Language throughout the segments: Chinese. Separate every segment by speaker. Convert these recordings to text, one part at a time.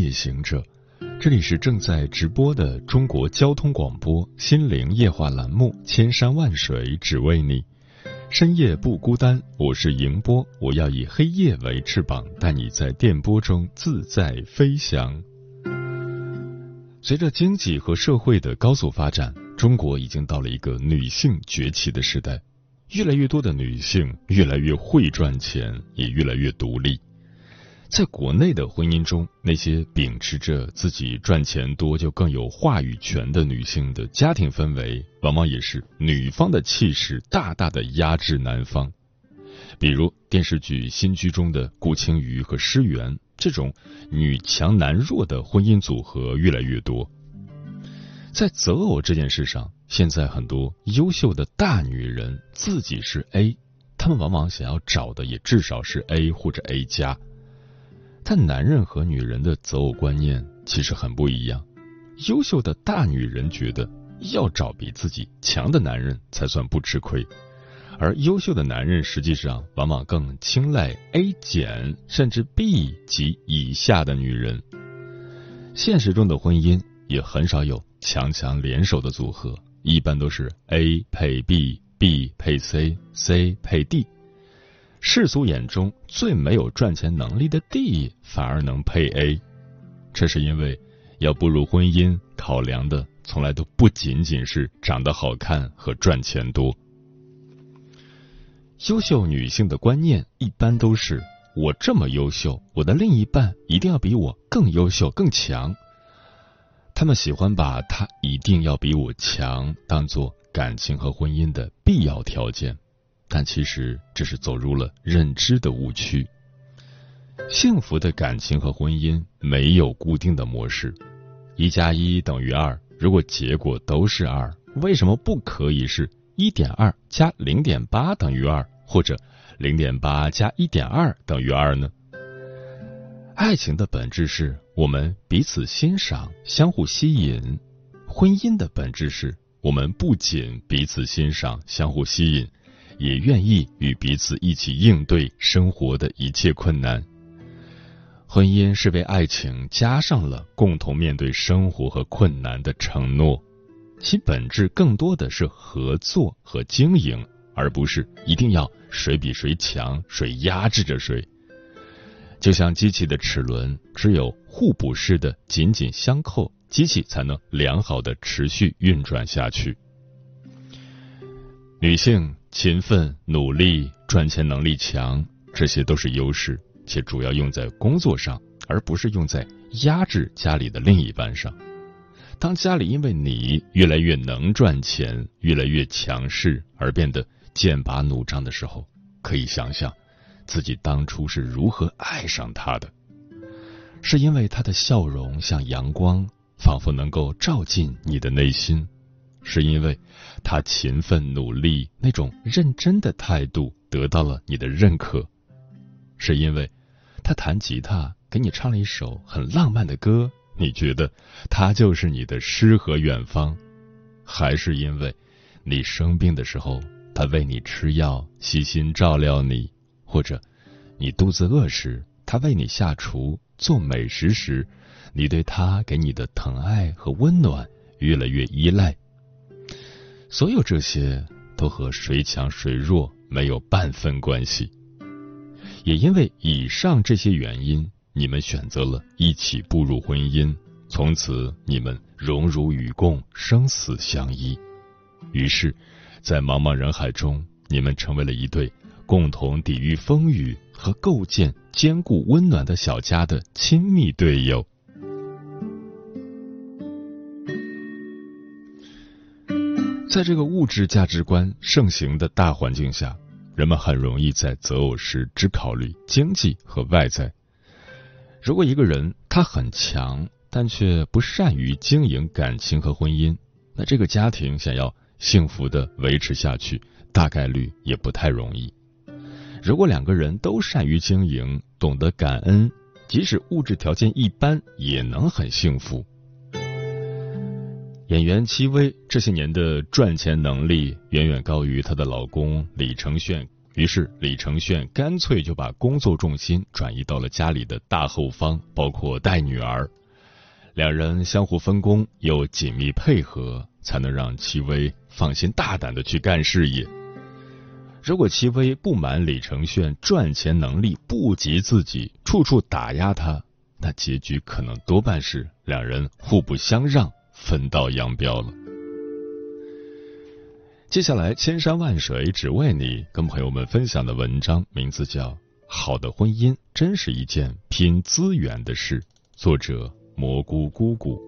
Speaker 1: 夜行者，这里是正在直播的中国交通广播心灵夜话栏目《千山万水只为你》，深夜不孤单，我是迎波，我要以黑夜为翅膀，带你在电波中自在飞翔。随着经济和社会的高速发展，中国已经到了一个女性崛起的时代，越来越多的女性越来越会赚钱，也越来越独立。在国内的婚姻中，那些秉持着自己赚钱多就更有话语权的女性的家庭氛围，往往也是女方的气势大大的压制男方。比如电视剧《新居》中的顾青瑜和施源，这种女强男弱的婚姻组合越来越多。在择偶这件事上，现在很多优秀的大女人自己是 A，她们往往想要找的也至少是 A 或者 A 加。但男人和女人的择偶观念其实很不一样。优秀的大女人觉得要找比自己强的男人才算不吃亏，而优秀的男人实际上往往更青睐 A 减甚至 B 及以下的女人。现实中的婚姻也很少有强强联手的组合，一般都是 A 配 B，B 配 C，C 配 D。世俗眼中最没有赚钱能力的 D 反而能配 A，这是因为要步入婚姻，考量的从来都不仅仅是长得好看和赚钱多。优秀女性的观念一般都是：我这么优秀，我的另一半一定要比我更优秀、更强。他们喜欢把他一定要比我强当做感情和婚姻的必要条件。但其实这是走入了认知的误区。幸福的感情和婚姻没有固定的模式，一加一等于二。如果结果都是二，为什么不可以是一点二加零点八等于二，或者零点八加一点二等于二呢？爱情的本质是我们彼此欣赏、相互吸引；婚姻的本质是我们不仅彼此欣赏、相互吸引。也愿意与彼此一起应对生活的一切困难。婚姻是为爱情加上了共同面对生活和困难的承诺，其本质更多的是合作和经营，而不是一定要谁比谁强，谁压制着谁。就像机器的齿轮，只有互补式的紧紧相扣，机器才能良好的持续运转下去。女性。勤奋、努力、赚钱能力强，这些都是优势，且主要用在工作上，而不是用在压制家里的另一半上。当家里因为你越来越能赚钱、越来越强势而变得剑拔弩张的时候，可以想想自己当初是如何爱上他的。是因为他的笑容像阳光，仿佛能够照进你的内心。是因为他勤奋努力那种认真的态度得到了你的认可，是因为他弹吉他给你唱了一首很浪漫的歌，你觉得他就是你的诗和远方，还是因为你生病的时候他喂你吃药，细心照料你，或者你肚子饿时他为你下厨做美食时，你对他给你的疼爱和温暖越来越依赖。所有这些都和谁强谁弱没有半分关系，也因为以上这些原因，你们选择了一起步入婚姻，从此你们荣辱与共，生死相依。于是，在茫茫人海中，你们成为了一对共同抵御风雨和构建坚固温暖的小家的亲密队友。在这个物质价值观盛行的大环境下，人们很容易在择偶时只考虑经济和外在。如果一个人他很强，但却不善于经营感情和婚姻，那这个家庭想要幸福的维持下去，大概率也不太容易。如果两个人都善于经营，懂得感恩，即使物质条件一般，也能很幸福。演员戚薇这些年的赚钱能力远远高于她的老公李承铉，于是李承铉干脆就把工作重心转移到了家里的大后方，包括带女儿。两人相互分工又紧密配合，才能让戚薇放心大胆的去干事业。如果戚薇不满李承铉赚钱能力不及自己，处处打压他，那结局可能多半是两人互不相让，分道扬镳了。接下来，千山万水只为你，跟朋友们分享的文章名字叫《好的婚姻真是一件拼资源的事》，作者蘑菇姑姑。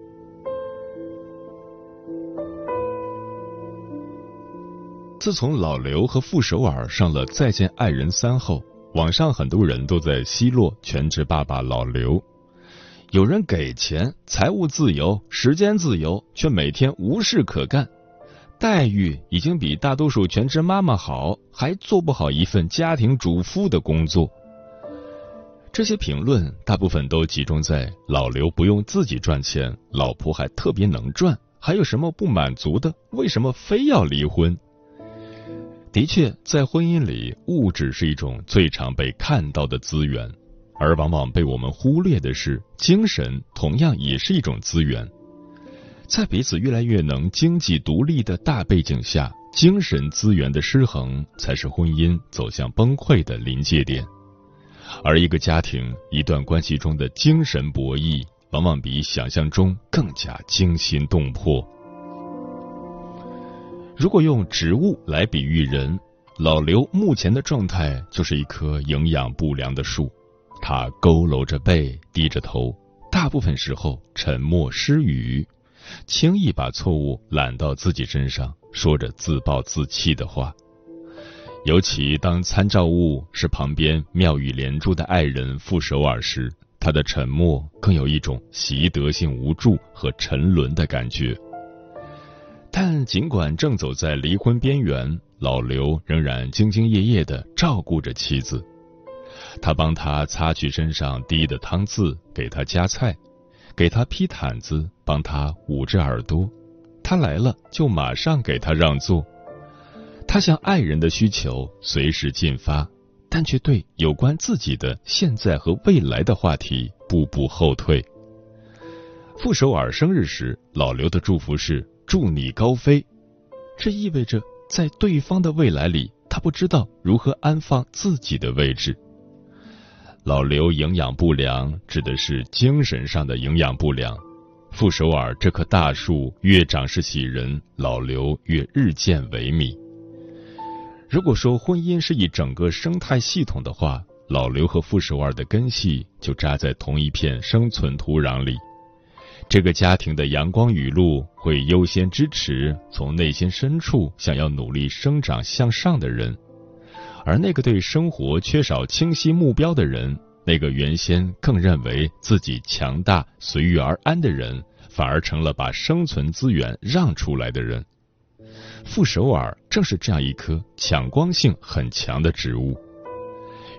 Speaker 1: 自从老刘和傅首尔上了《再见爱人三》后，网上很多人都在奚落全职爸爸老刘。有人给钱，财务自由，时间自由，却每天无事可干，待遇已经比大多数全职妈妈好，还做不好一份家庭主妇的工作。这些评论大部分都集中在老刘不用自己赚钱，老婆还特别能赚，还有什么不满足的？为什么非要离婚？的确，在婚姻里，物质是一种最常被看到的资源，而往往被我们忽略的是，精神同样也是一种资源。在彼此越来越能经济独立的大背景下，精神资源的失衡才是婚姻走向崩溃的临界点。而一个家庭、一段关系中的精神博弈，往往比想象中更加惊心动魄。如果用植物来比喻人，老刘目前的状态就是一棵营养不良的树，他佝偻着背，低着头，大部分时候沉默失语，轻易把错误揽到自己身上，说着自暴自弃的话。尤其当参照物是旁边妙语连珠的爱人傅首尔时，他的沉默更有一种习得性无助和沉沦的感觉。但尽管正走在离婚边缘，老刘仍然兢兢业业的照顾着妻子。他帮他擦去身上滴的汤渍，给他夹菜，给他披毯子，帮他捂着耳朵。他来了就马上给他让座。他向爱人的需求随时进发，但却对有关自己的现在和未来的话题步步后退。傅首尔生日时，老刘的祝福是。祝你高飞，这意味着在对方的未来里，他不知道如何安放自己的位置。老刘营养不良指的是精神上的营养不良。傅首尔这棵大树越长势喜人，老刘越日渐萎靡。如果说婚姻是一整个生态系统的话，老刘和傅首尔的根系就扎在同一片生存土壤里。这个家庭的阳光雨露会优先支持从内心深处想要努力生长向上的人，而那个对生活缺少清晰目标的人，那个原先更认为自己强大随遇而安的人，反而成了把生存资源让出来的人。傅首尔正是这样一棵抢光性很强的植物，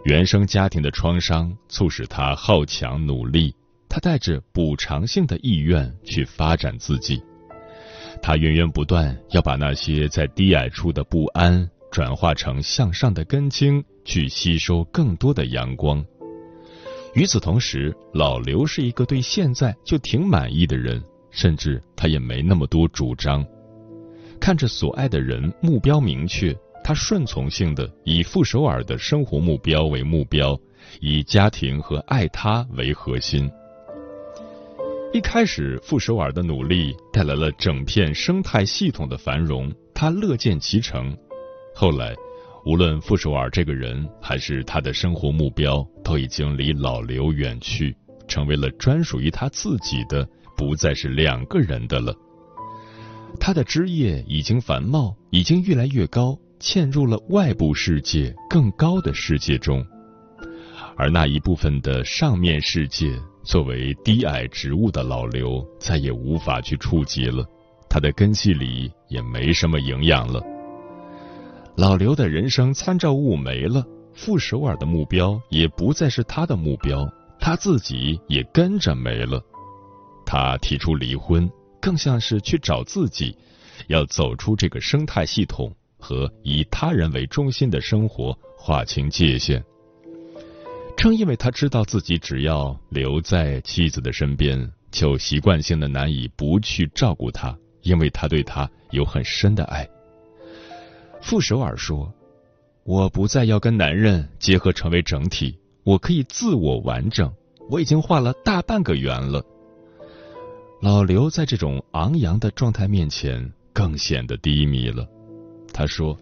Speaker 1: 原生家庭的创伤促使他好强努力。他带着补偿性的意愿去发展自己，他源源不断要把那些在低矮处的不安转化成向上的根茎，去吸收更多的阳光。与此同时，老刘是一个对现在就挺满意的人，甚至他也没那么多主张。看着所爱的人目标明确，他顺从性的以傅首尔的生活目标为目标，以家庭和爱他为核心。一开始，傅首尔的努力带来了整片生态系统的繁荣，他乐见其成。后来，无论傅首尔这个人还是他的生活目标，都已经离老刘远去，成为了专属于他自己的，不再是两个人的了。他的枝叶已经繁茂，已经越来越高，嵌入了外部世界更高的世界中。而那一部分的上面世界，作为低矮植物的老刘再也无法去触及了，他的根系里也没什么营养了。老刘的人生参照物没了，傅首尔的目标也不再是他的目标，他自己也跟着没了。他提出离婚，更像是去找自己，要走出这个生态系统和以他人为中心的生活划清界限。正因为他知道自己只要留在妻子的身边，就习惯性的难以不去照顾她，因为他对她有很深的爱。傅首尔说：“我不再要跟男人结合成为整体，我可以自我完整。我已经画了大半个圆了。”老刘在这种昂扬的状态面前更显得低迷了。他说：“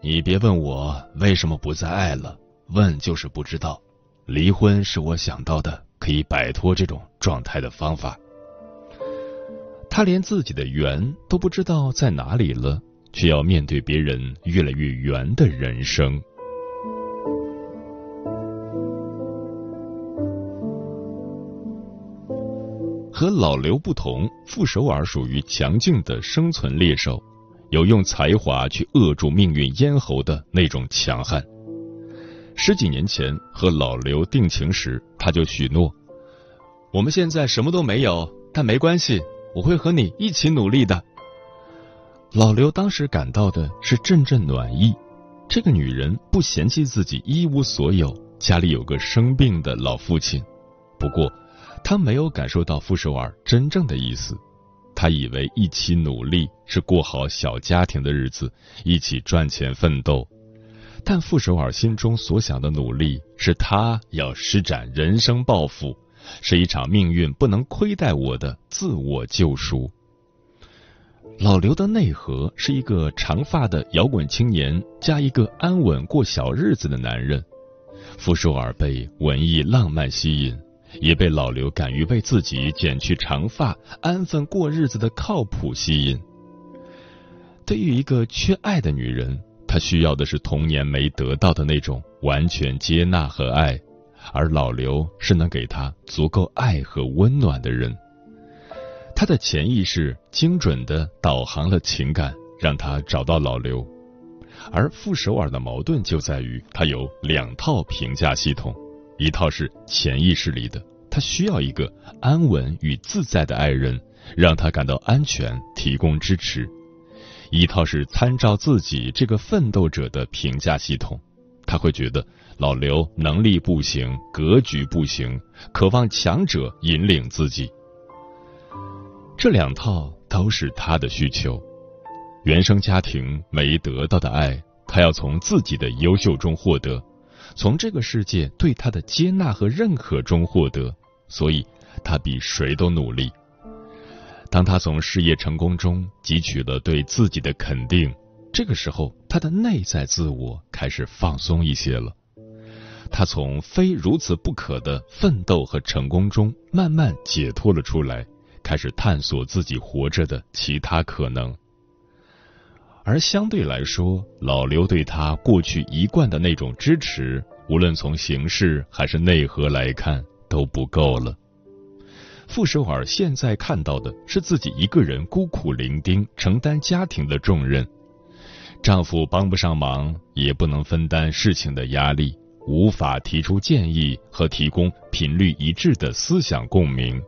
Speaker 1: 你别问我为什么不再爱了，问就是不知道。离婚是我想到的可以摆脱这种状态的方法。”他连自己的圆都不知道在哪里了。却要面对别人越来越圆的人生。和老刘不同，傅首尔属于强劲的生存猎手，有用才华去扼住命运咽喉的那种强悍。十几年前和老刘定情时，他就许诺：“我们现在什么都没有，但没关系，我会和你一起努力的。”老刘当时感到的是阵阵暖意，这个女人不嫌弃自己一无所有，家里有个生病的老父亲。不过，他没有感受到傅首尔真正的意思。他以为一起努力是过好小家庭的日子，一起赚钱奋斗。但傅首尔心中所想的努力，是他要施展人生抱负，是一场命运不能亏待我的自我救赎。老刘的内核是一个长发的摇滚青年，加一个安稳过小日子的男人。傅首尔被文艺浪漫吸引，也被老刘敢于为自己剪去长发、安分过日子的靠谱吸引。对于一个缺爱的女人，她需要的是童年没得到的那种完全接纳和爱，而老刘是能给她足够爱和温暖的人。他的潜意识精准的导航了情感，让他找到老刘。而傅首尔的矛盾就在于，他有两套评价系统：一套是潜意识里的，他需要一个安稳与自在的爱人，让他感到安全，提供支持；一套是参照自己这个奋斗者的评价系统，他会觉得老刘能力不行，格局不行，渴望强者引领自己。这两套都是他的需求，原生家庭没得到的爱，他要从自己的优秀中获得，从这个世界对他的接纳和认可中获得，所以他比谁都努力。当他从事业成功中汲取了对自己的肯定，这个时候他的内在自我开始放松一些了，他从非如此不可的奋斗和成功中慢慢解脱了出来。开始探索自己活着的其他可能，而相对来说，老刘对他过去一贯的那种支持，无论从形式还是内核来看都不够了。傅首尔现在看到的是自己一个人孤苦伶仃承担家庭的重任，丈夫帮不上忙，也不能分担事情的压力，无法提出建议和提供频率一致的思想共鸣。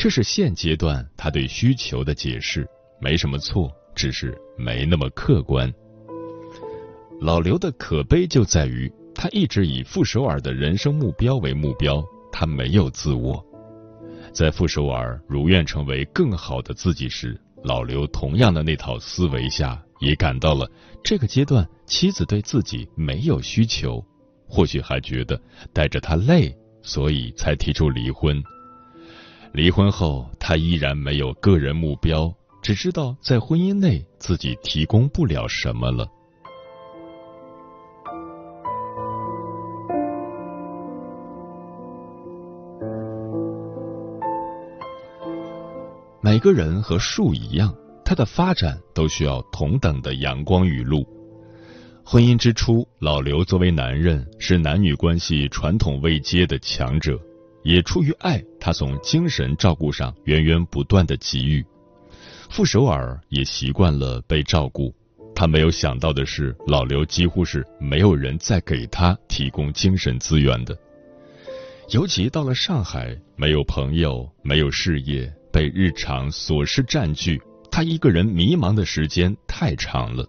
Speaker 1: 这是现阶段他对需求的解释，没什么错，只是没那么客观。老刘的可悲就在于，他一直以傅首尔的人生目标为目标，他没有自我。在傅首尔如愿成为更好的自己时，老刘同样的那套思维下，也感到了这个阶段妻子对自己没有需求，或许还觉得带着他累，所以才提出离婚。离婚后，他依然没有个人目标，只知道在婚姻内自己提供不了什么了。每个人和树一样，它的发展都需要同等的阳光雨露。婚姻之初，老刘作为男人是男女关系传统未接的强者，也出于爱，他从精神照顾上源源不断的给予。傅首尔也习惯了被照顾，他没有想到的是，老刘几乎是没有人再给他提供精神资源的。尤其到了上海，没有朋友，没有事业，被日常琐事占据，他一个人迷茫的时间太长了。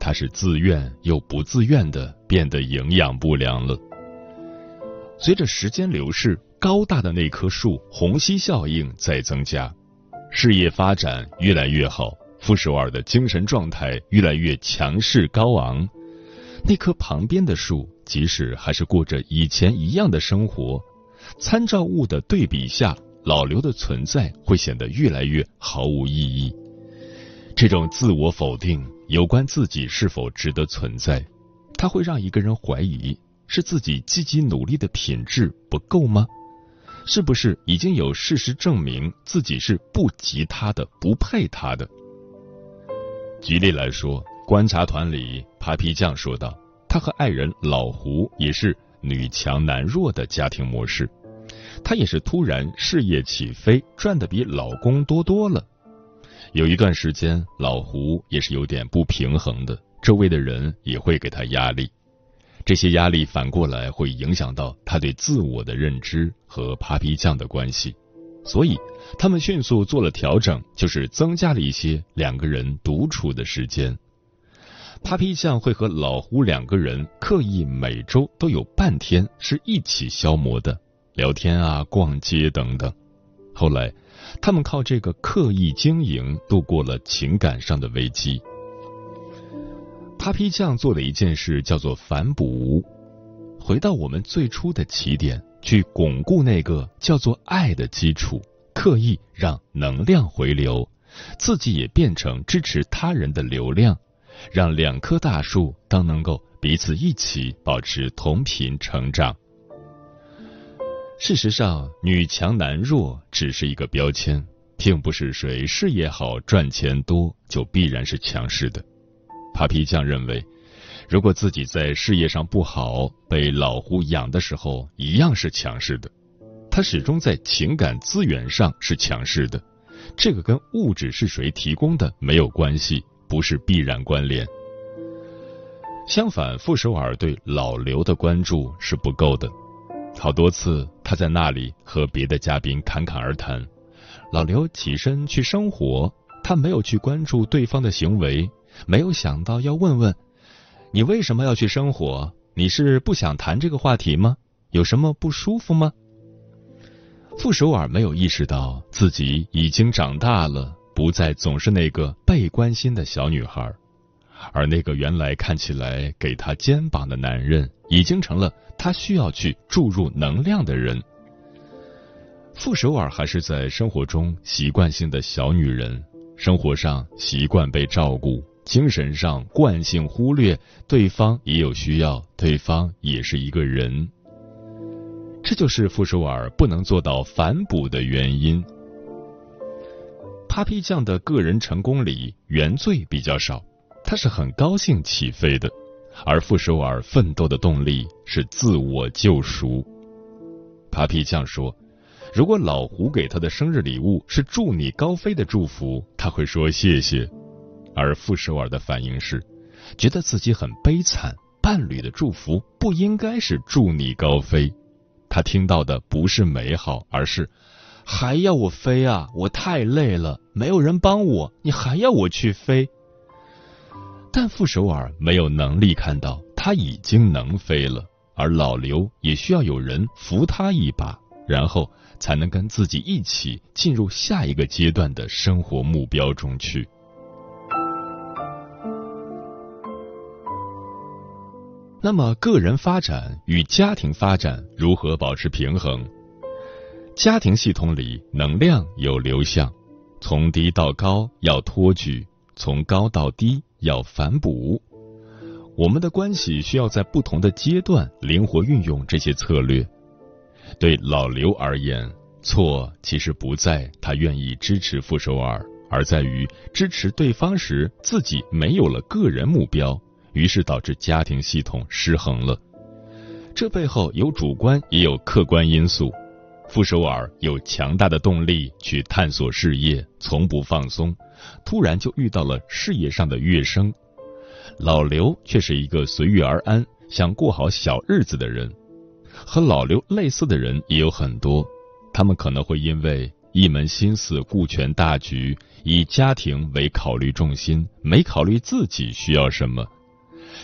Speaker 1: 他是自愿又不自愿的变得营养不良了。随着时间流逝，高大的那棵树虹吸效应在增加，事业发展越来越好，傅首尔的精神状态越来越强势高昂。那棵旁边的树，即使还是过着以前一样的生活，参照物的对比下，老刘的存在会显得越来越毫无意义。这种自我否定。有关自己是否值得存在，它会让一个人怀疑是自己积极努力的品质不够吗？是不是已经有事实证明自己是不及他的、不配他的？举例来说，观察团里扒皮匠说道，他和爱人老胡也是女强男弱的家庭模式，他也是突然事业起飞，赚的比老公多多了。有一段时间，老胡也是有点不平衡的，周围的人也会给他压力，这些压力反过来会影响到他对自我的认知和 Papi 酱的关系，所以他们迅速做了调整，就是增加了一些两个人独处的时间。Papi 酱会和老胡两个人刻意每周都有半天是一起消磨的，聊天啊、逛街等等。后来。他们靠这个刻意经营度过了情感上的危机。扒皮匠做的一件事叫做反哺，回到我们最初的起点，去巩固那个叫做爱的基础，刻意让能量回流，自己也变成支持他人的流量，让两棵大树都能够彼此一起保持同频成长。事实上，女强男弱只是一个标签，并不是谁事业好、赚钱多就必然是强势的。扒皮匠认为，如果自己在事业上不好，被老胡养的时候一样是强势的。他始终在情感资源上是强势的，这个跟物质是谁提供的没有关系，不是必然关联。相反，傅首尔对老刘的关注是不够的。好多次，他在那里和别的嘉宾侃侃而谈。老刘起身去生活，他没有去关注对方的行为，没有想到要问问你为什么要去生活？你是不想谈这个话题吗？有什么不舒服吗？傅首尔没有意识到自己已经长大了，不再总是那个被关心的小女孩。而那个原来看起来给他肩膀的男人，已经成了他需要去注入能量的人。傅首尔还是在生活中习惯性的小女人，生活上习惯被照顾，精神上惯性忽略对方也有需要，对方也是一个人。这就是傅首尔不能做到反哺的原因。Papi 酱的个人成功里原罪比较少。他是很高兴起飞的，而傅首尔奋斗的动力是自我救赎。扒皮酱说：“如果老胡给他的生日礼物是祝你高飞的祝福，他会说谢谢。”而傅首尔的反应是，觉得自己很悲惨，伴侣的祝福不应该是祝你高飞。他听到的不是美好，而是还要我飞啊！我太累了，没有人帮我，你还要我去飞？但傅首尔没有能力看到他已经能飞了，而老刘也需要有人扶他一把，然后才能跟自己一起进入下一个阶段的生活目标中去。那么，个人发展与家庭发展如何保持平衡？家庭系统里能量有流向，从低到高要托举，从高到低。要反哺，我们的关系需要在不同的阶段灵活运用这些策略。对老刘而言，错其实不在他愿意支持傅首尔，而在于支持对方时自己没有了个人目标，于是导致家庭系统失衡了。这背后有主观也有客观因素。傅首尔有强大的动力去探索事业，从不放松，突然就遇到了事业上的跃升。老刘却是一个随遇而安，想过好小日子的人。和老刘类似的人也有很多，他们可能会因为一门心思顾全大局，以家庭为考虑重心，没考虑自己需要什么，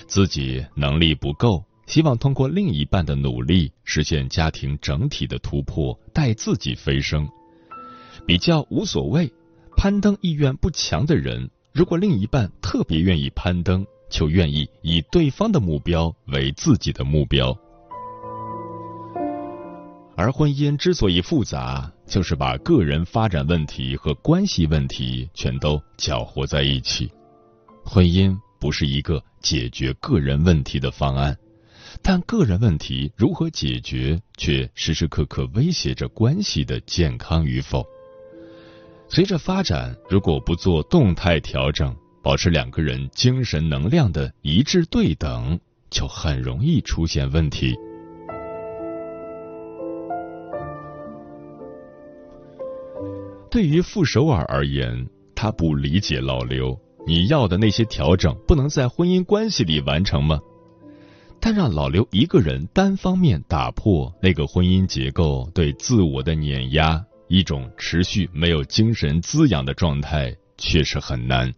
Speaker 1: 自己能力不够。希望通过另一半的努力实现家庭整体的突破，带自己飞升。比较无所谓，攀登意愿不强的人，如果另一半特别愿意攀登，就愿意以对方的目标为自己的目标。而婚姻之所以复杂，就是把个人发展问题和关系问题全都搅和在一起。婚姻不是一个解决个人问题的方案。但个人问题如何解决，却时时刻刻威胁着关系的健康与否。随着发展，如果不做动态调整，保持两个人精神能量的一致对等，就很容易出现问题。对于傅首尔而言，他不理解老刘，你要的那些调整，不能在婚姻关系里完成吗？但让老刘一个人单方面打破那个婚姻结构对自我的碾压，一种持续没有精神滋养的状态，确实很难。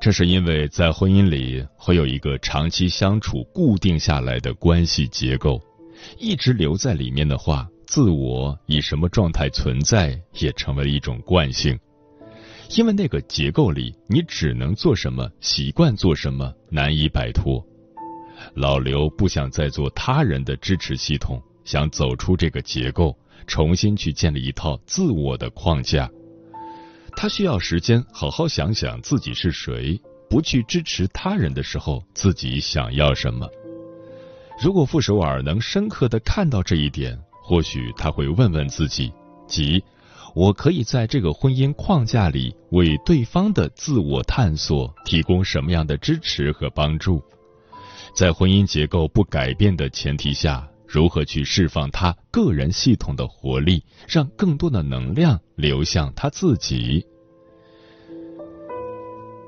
Speaker 1: 这是因为在婚姻里会有一个长期相处固定下来的关系结构，一直留在里面的话，自我以什么状态存在也成为一种惯性。因为那个结构里，你只能做什么，习惯做什么，难以摆脱。老刘不想再做他人的支持系统，想走出这个结构，重新去建立一套自我的框架。他需要时间好好想想自己是谁，不去支持他人的时候，自己想要什么。如果傅首尔能深刻的看到这一点，或许他会问问自己：即我可以在这个婚姻框架里为对方的自我探索提供什么样的支持和帮助？在婚姻结构不改变的前提下，如何去释放他个人系统的活力，让更多的能量流向他自己？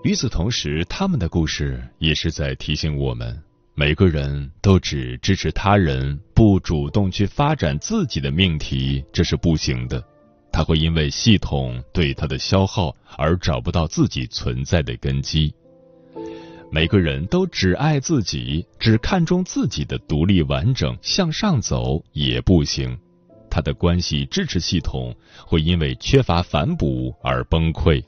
Speaker 1: 与此同时，他们的故事也是在提醒我们：每个人都只支持他人，不主动去发展自己的命题，这是不行的。他会因为系统对他的消耗而找不到自己存在的根基。每个人都只爱自己，只看重自己的独立完整向上走也不行，他的关系支持系统会因为缺乏反哺而崩溃。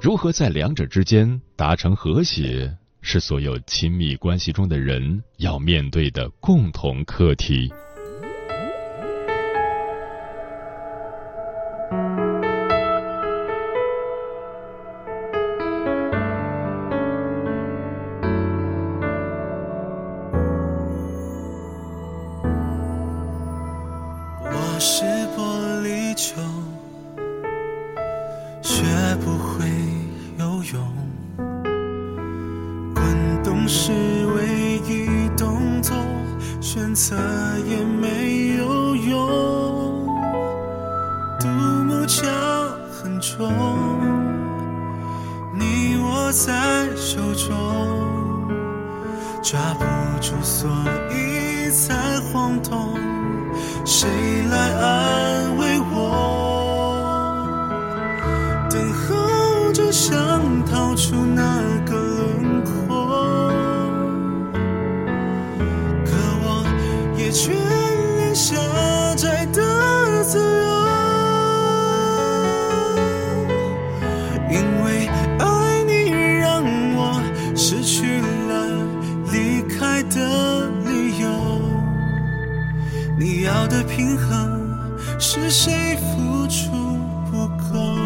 Speaker 1: 如何在两者之间达成和谐，是所有亲密关系中的人要面对的共同课题。
Speaker 2: 策也没有用，独木桥很重，你握在手中。抓不住，所以才晃动。谁？谁付出不够？